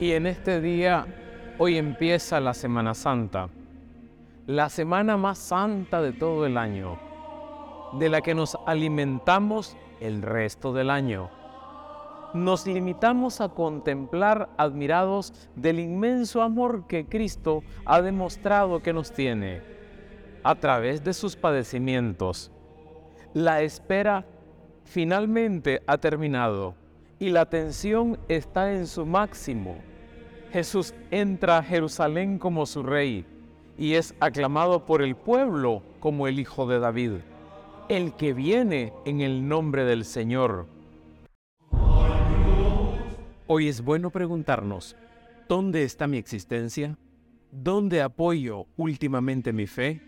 Y en este día, hoy empieza la Semana Santa, la semana más santa de todo el año, de la que nos alimentamos el resto del año. Nos limitamos a contemplar admirados del inmenso amor que Cristo ha demostrado que nos tiene a través de sus padecimientos. La espera finalmente ha terminado y la tensión está en su máximo. Jesús entra a Jerusalén como su rey y es aclamado por el pueblo como el Hijo de David, el que viene en el nombre del Señor. Hoy es bueno preguntarnos, ¿dónde está mi existencia? ¿Dónde apoyo últimamente mi fe?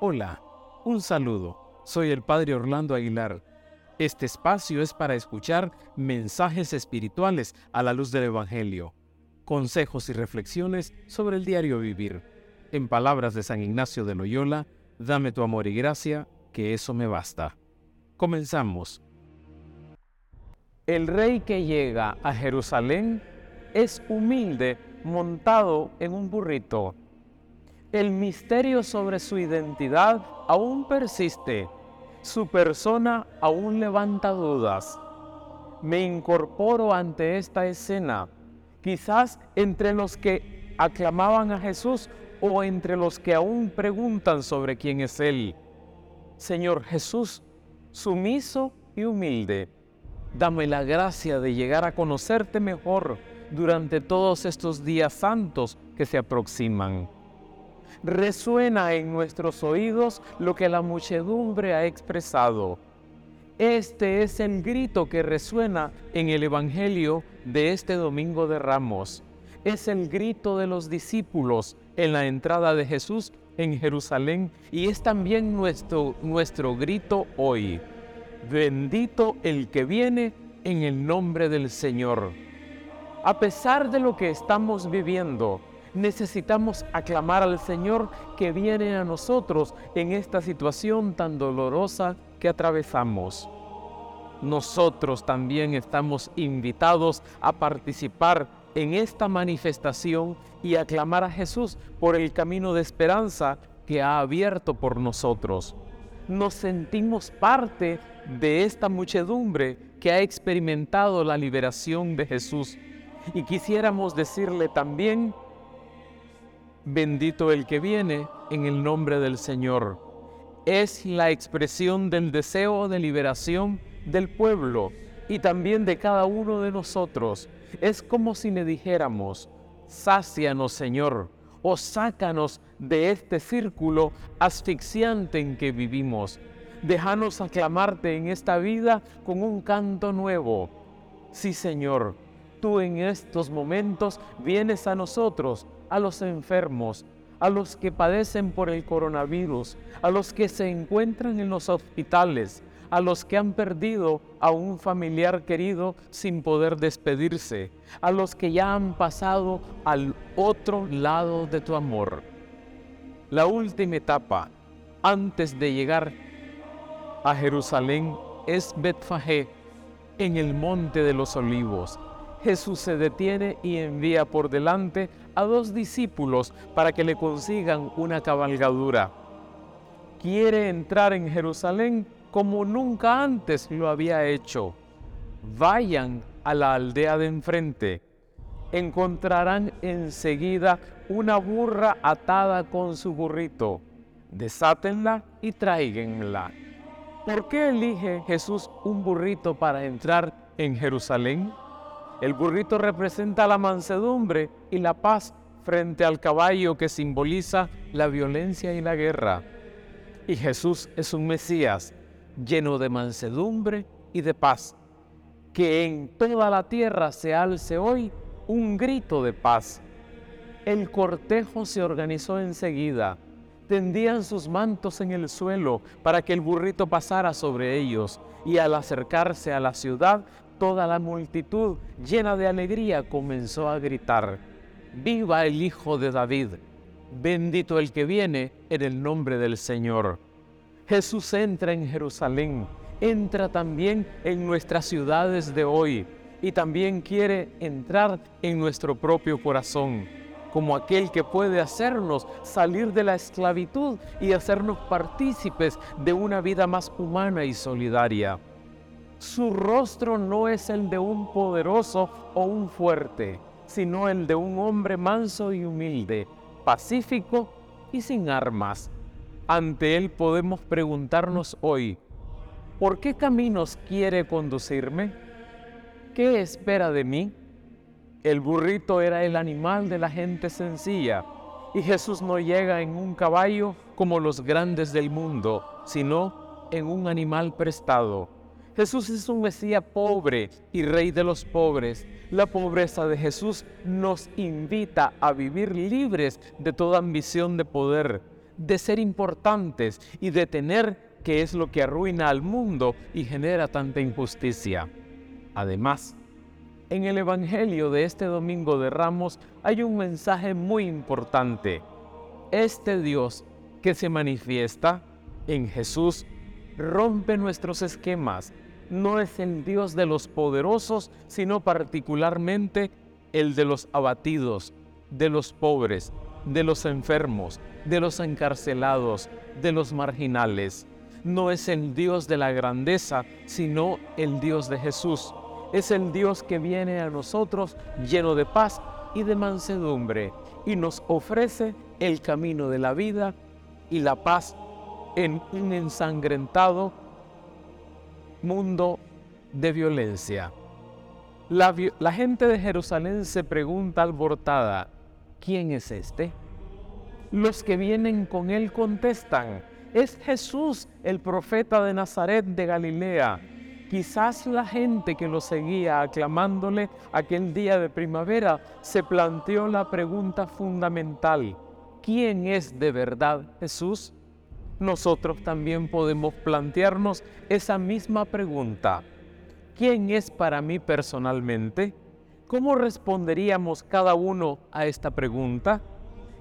Hola, un saludo. Soy el Padre Orlando Aguilar. Este espacio es para escuchar mensajes espirituales a la luz del Evangelio, consejos y reflexiones sobre el diario vivir. En palabras de San Ignacio de Loyola, dame tu amor y gracia, que eso me basta. Comenzamos. El rey que llega a Jerusalén es humilde montado en un burrito. El misterio sobre su identidad aún persiste su persona aún levanta dudas. Me incorporo ante esta escena, quizás entre los que aclamaban a Jesús o entre los que aún preguntan sobre quién es Él. Señor Jesús, sumiso y humilde, dame la gracia de llegar a conocerte mejor durante todos estos días santos que se aproximan resuena en nuestros oídos lo que la muchedumbre ha expresado. Este es el grito que resuena en el Evangelio de este Domingo de Ramos. Es el grito de los discípulos en la entrada de Jesús en Jerusalén y es también nuestro, nuestro grito hoy. Bendito el que viene en el nombre del Señor. A pesar de lo que estamos viviendo, necesitamos aclamar al Señor que viene a nosotros en esta situación tan dolorosa atravesamos. Nosotros también estamos invitados a participar en esta manifestación y aclamar a Jesús por el camino de esperanza que ha abierto por nosotros. Nos sentimos parte de esta muchedumbre que ha experimentado la liberación de Jesús y quisiéramos decirle también Bendito el que viene en el nombre del Señor. Es la expresión del deseo de liberación del pueblo y también de cada uno de nosotros. Es como si le dijéramos, sácianos Señor, o sácanos de este círculo asfixiante en que vivimos. Déjanos aclamarte en esta vida con un canto nuevo. Sí Señor, tú en estos momentos vienes a nosotros a los enfermos, a los que padecen por el coronavirus, a los que se encuentran en los hospitales, a los que han perdido a un familiar querido sin poder despedirse, a los que ya han pasado al otro lado de tu amor. La última etapa antes de llegar a Jerusalén es Betfagé, en el monte de los olivos, Jesús se detiene y envía por delante a dos discípulos para que le consigan una cabalgadura. Quiere entrar en Jerusalén como nunca antes lo había hecho. Vayan a la aldea de enfrente. Encontrarán enseguida una burra atada con su burrito. Desátenla y tráiganla. ¿Por qué elige Jesús un burrito para entrar en Jerusalén? El burrito representa la mansedumbre y la paz frente al caballo que simboliza la violencia y la guerra. Y Jesús es un Mesías lleno de mansedumbre y de paz. Que en toda la tierra se alce hoy un grito de paz. El cortejo se organizó enseguida. Tendían sus mantos en el suelo para que el burrito pasara sobre ellos y al acercarse a la ciudad toda la multitud, llena de alegría, comenzó a gritar, Viva el Hijo de David, bendito el que viene en el nombre del Señor. Jesús entra en Jerusalén, entra también en nuestras ciudades de hoy y también quiere entrar en nuestro propio corazón, como aquel que puede hacernos salir de la esclavitud y hacernos partícipes de una vida más humana y solidaria. Su rostro no es el de un poderoso o un fuerte, sino el de un hombre manso y humilde, pacífico y sin armas. Ante Él podemos preguntarnos hoy, ¿por qué caminos quiere conducirme? ¿Qué espera de mí? El burrito era el animal de la gente sencilla y Jesús no llega en un caballo como los grandes del mundo, sino en un animal prestado Jesús es un Mesías pobre y rey de los pobres. La pobreza de Jesús nos invita a vivir libres de toda ambición de poder, de ser importantes y de tener que es lo que arruina al mundo y genera tanta injusticia. Además, en el Evangelio de este Domingo de Ramos hay un mensaje muy importante. Este Dios que se manifiesta en Jesús rompe nuestros esquemas, no es el Dios de los poderosos, sino particularmente el de los abatidos, de los pobres, de los enfermos, de los encarcelados, de los marginales. No es el Dios de la grandeza, sino el Dios de Jesús. Es el Dios que viene a nosotros lleno de paz y de mansedumbre y nos ofrece el camino de la vida y la paz en un ensangrentado mundo de violencia. La, gente de Jerusalén se pregunta alborotada, ¿quién es este? Los que vienen con él contestan, es Jesús, el profeta de Nazaret de Galilea. Quizás la gente que lo seguía aclamándole aquel día de primavera se planteó la pregunta fundamental, ¿quién es de verdad Jesús? Nosotros también podemos plantearnos esa misma pregunta. ¿Quién es para mí personalmente? ¿Cómo responderíamos cada uno a esta pregunta?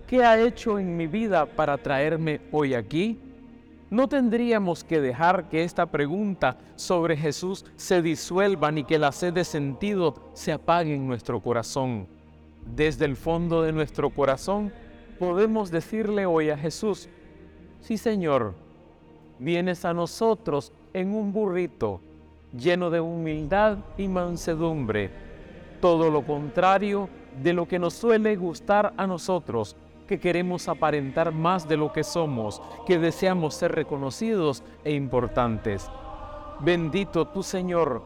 ¿Qué ha hecho en mi vida para traerme hoy aquí? No tendríamos que dejar que esta pregunta sobre Jesús se disuelva ni que la sed de sentido se apague en nuestro corazón. Desde el fondo de nuestro corazón podemos decirle hoy a Jesús, Sí, Señor, vienes a nosotros en un burrito lleno de humildad y mansedumbre, todo lo contrario de lo que nos suele gustar a nosotros, que queremos aparentar más de lo que somos, que deseamos ser reconocidos e importantes. Bendito tu Señor,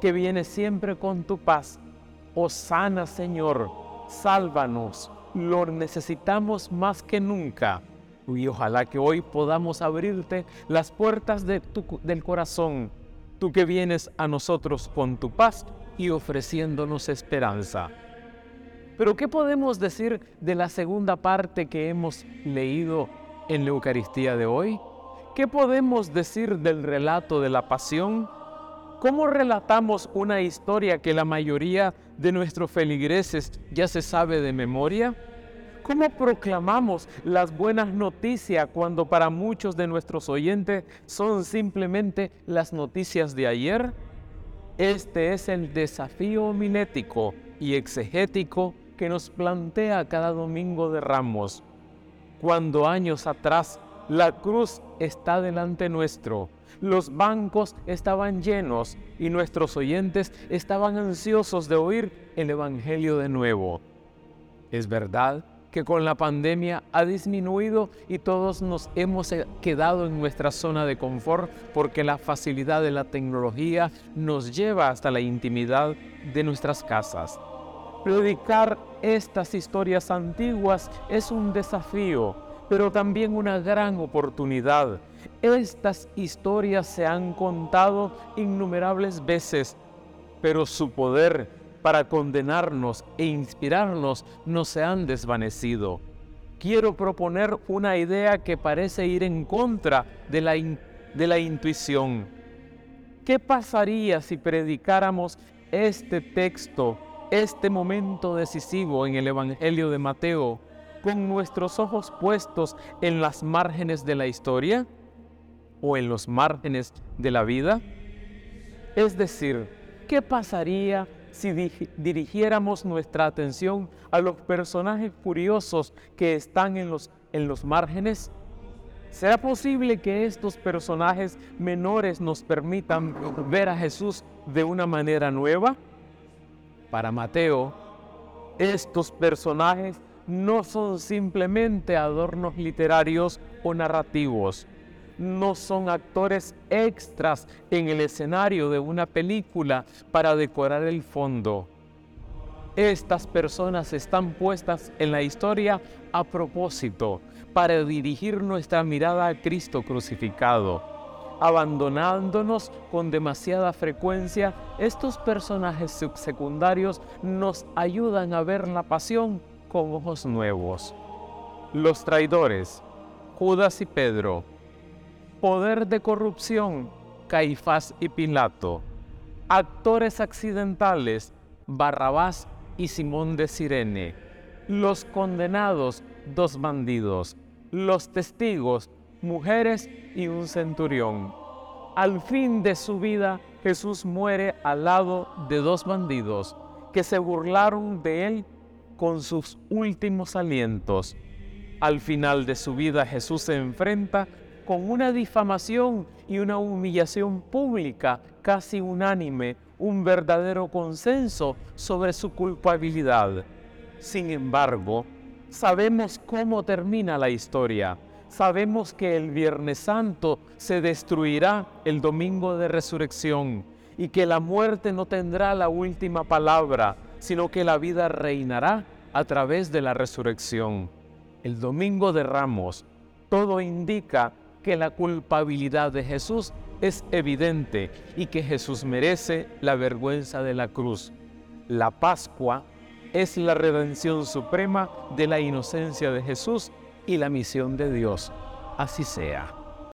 que viene siempre con tu paz. Oh sana Señor, sálvanos, lo necesitamos más que nunca. Y ojalá que hoy podamos abrirte las puertas de del corazón, tú que vienes a nosotros con tu paz y ofreciéndonos esperanza. Pero ¿qué podemos decir de la segunda parte que hemos leído en la Eucaristía de hoy? ¿Qué podemos decir del relato de la pasión? ¿Cómo relatamos una historia que la mayoría de nuestros feligreses ya se sabe de memoria? ¿Cómo proclamamos las buenas noticias cuando para muchos de nuestros oyentes son simplemente las noticias de ayer? Este es el desafío homilético y exegético que nos plantea cada domingo de ramos. Cuando años atrás la cruz está delante nuestro, los bancos estaban llenos y nuestros oyentes estaban ansiosos de oír el Evangelio de nuevo. Es verdad que con la pandemia ha disminuido y todos nos hemos eh, quedado en nuestra zona de confort porque la facilidad de la tecnología nos lleva hasta la intimidad de nuestras casas. Predicar estas historias antiguas es un desafío, pero también una gran oportunidad. Estas historias se han contado innumerables veces, pero su poder para condenarnos e inspirarnos no se han desvanecido. Quiero proponer una idea que parece ir en contra de la, de la intuición. ¿Qué pasaría si predicáramos este texto, este momento decisivo en el Evangelio de Mateo, con nuestros ojos puestos en las márgenes de la historia o en los márgenes de la vida? Es decir, ¿qué pasaría si dirigiéramos nuestra atención a los personajes curiosos que están en los, en los márgenes? ¿Será posible que estos personajes menores nos permitan ver a Jesús de una manera nueva? Para Mateo, estos personajes no son simplemente adornos literarios o narrativos, no son actores extras en el escenario de una película para decorar el fondo. Estas personas están puestas en la historia a propósito, para dirigir nuestra mirada a Cristo crucificado. Abandonándonos con demasiada frecuencia, estos personajes subsecundarios nos ayudan a ver la pasión con ojos nuevos. Los traidores, Judas y Pedro, poder de corrupción, Caifás y Pilato, actores accidentales, Barrabás y Simón de Sirene, los condenados, dos bandidos, los testigos, mujeres y un centurión. Al fin de su vida, Jesús muere al lado de dos bandidos que se burlaron de él con sus últimos alientos. Al final de su vida, Jesús se enfrenta con una difamación y una humillación pública casi unánime, un verdadero consenso sobre su culpabilidad. Sin embargo, sabemos cómo termina la historia. Sabemos que el Viernes Santo se destruirá el domingo de resurrección y que la muerte no tendrá la última palabra, sino que la vida reinará a través de la resurrección. El domingo de Ramos, todo indica que la culpabilidad de Jesús es evidente y que Jesús merece la vergüenza de la cruz. La Pascua es la redención suprema de la inocencia de Jesús y la misión de Dios. Así sea.